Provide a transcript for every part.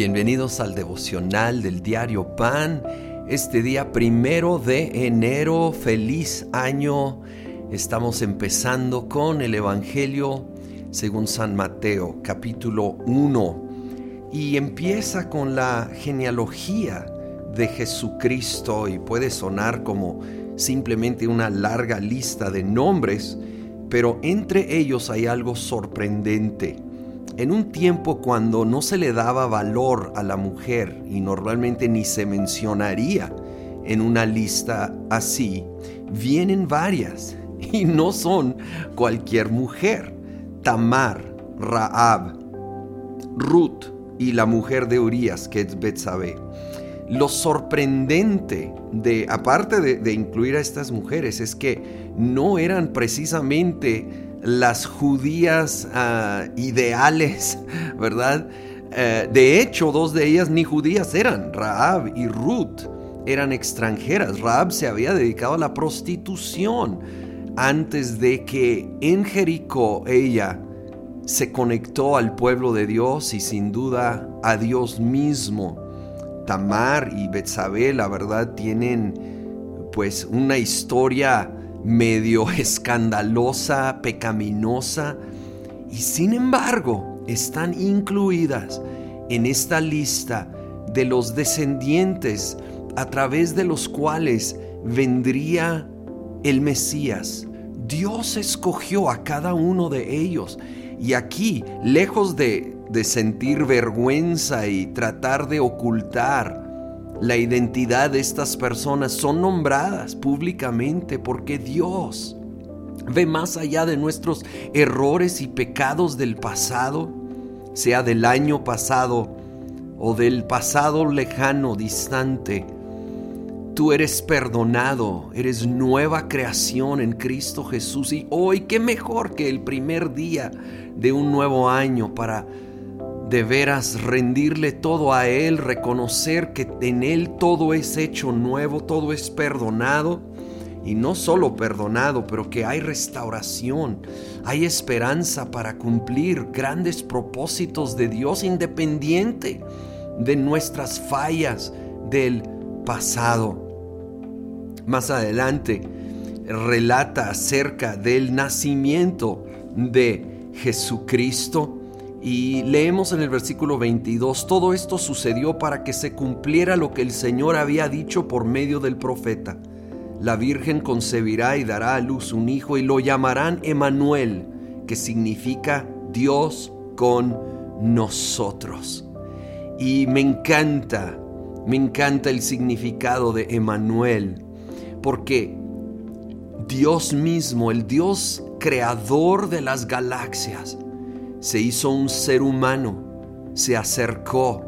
Bienvenidos al devocional del diario Pan. Este día primero de enero, feliz año. Estamos empezando con el Evangelio según San Mateo, capítulo 1. Y empieza con la genealogía de Jesucristo y puede sonar como simplemente una larga lista de nombres, pero entre ellos hay algo sorprendente en un tiempo cuando no se le daba valor a la mujer y normalmente ni se mencionaría en una lista así, vienen varias y no son cualquier mujer. Tamar, Raab, Ruth y la mujer de Urias, que es Betsabé. Lo sorprendente de, aparte de, de incluir a estas mujeres, es que no eran precisamente las judías ah, ideales, ¿verdad? Eh, de hecho, dos de ellas ni judías eran, Raab y Ruth eran extranjeras. Raab se había dedicado a la prostitución antes de que en Jericó ella se conectó al pueblo de Dios y sin duda a Dios mismo. Tamar y Betsabé, la verdad, tienen pues una historia medio escandalosa, pecaminosa, y sin embargo están incluidas en esta lista de los descendientes a través de los cuales vendría el Mesías. Dios escogió a cada uno de ellos y aquí, lejos de, de sentir vergüenza y tratar de ocultar la identidad de estas personas son nombradas públicamente porque Dios ve más allá de nuestros errores y pecados del pasado, sea del año pasado o del pasado lejano, distante. Tú eres perdonado, eres nueva creación en Cristo Jesús y hoy qué mejor que el primer día de un nuevo año para de veras rendirle todo a Él, reconocer que en Él todo es hecho nuevo, todo es perdonado. Y no solo perdonado, pero que hay restauración, hay esperanza para cumplir grandes propósitos de Dios independiente de nuestras fallas del pasado. Más adelante relata acerca del nacimiento de Jesucristo y leemos en el versículo 22, todo esto sucedió para que se cumpliera lo que el Señor había dicho por medio del profeta. La Virgen concebirá y dará a luz un hijo y lo llamarán Emanuel, que significa Dios con nosotros. Y me encanta, me encanta el significado de Emanuel, porque Dios mismo, el Dios creador de las galaxias, se hizo un ser humano, se acercó.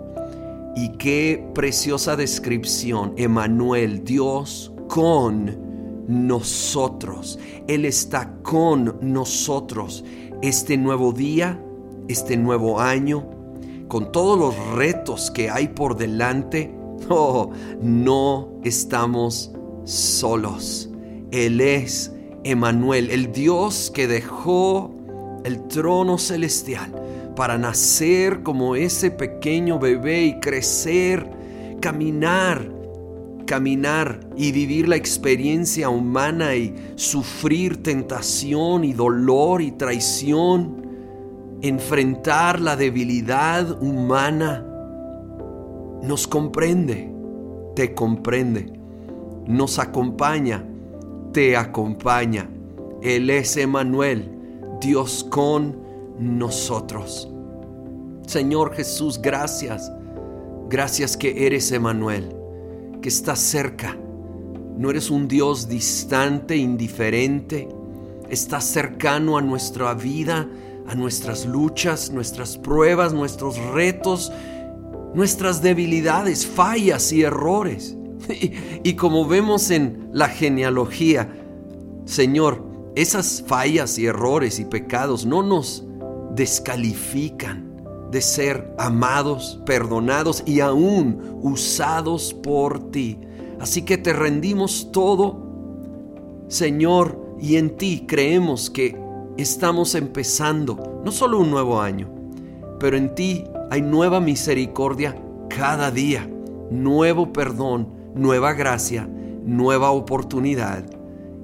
Y qué preciosa descripción, Emanuel, Dios con nosotros. Él está con nosotros este nuevo día, este nuevo año, con todos los retos que hay por delante. Oh, no estamos solos. Él es Emanuel, el Dios que dejó el trono celestial para nacer como ese pequeño bebé y crecer, caminar, caminar y vivir la experiencia humana y sufrir tentación y dolor y traición, enfrentar la debilidad humana, nos comprende, te comprende, nos acompaña, te acompaña. Él es Emanuel Dios con nosotros. Señor Jesús, gracias. Gracias que eres Emanuel, que estás cerca. No eres un Dios distante, indiferente. Estás cercano a nuestra vida, a nuestras luchas, nuestras pruebas, nuestros retos, nuestras debilidades, fallas y errores. Y, y como vemos en la genealogía, Señor, esas fallas y errores y pecados no nos descalifican de ser amados, perdonados y aún usados por ti. Así que te rendimos todo, Señor, y en ti creemos que estamos empezando no solo un nuevo año, pero en ti hay nueva misericordia cada día, nuevo perdón, nueva gracia, nueva oportunidad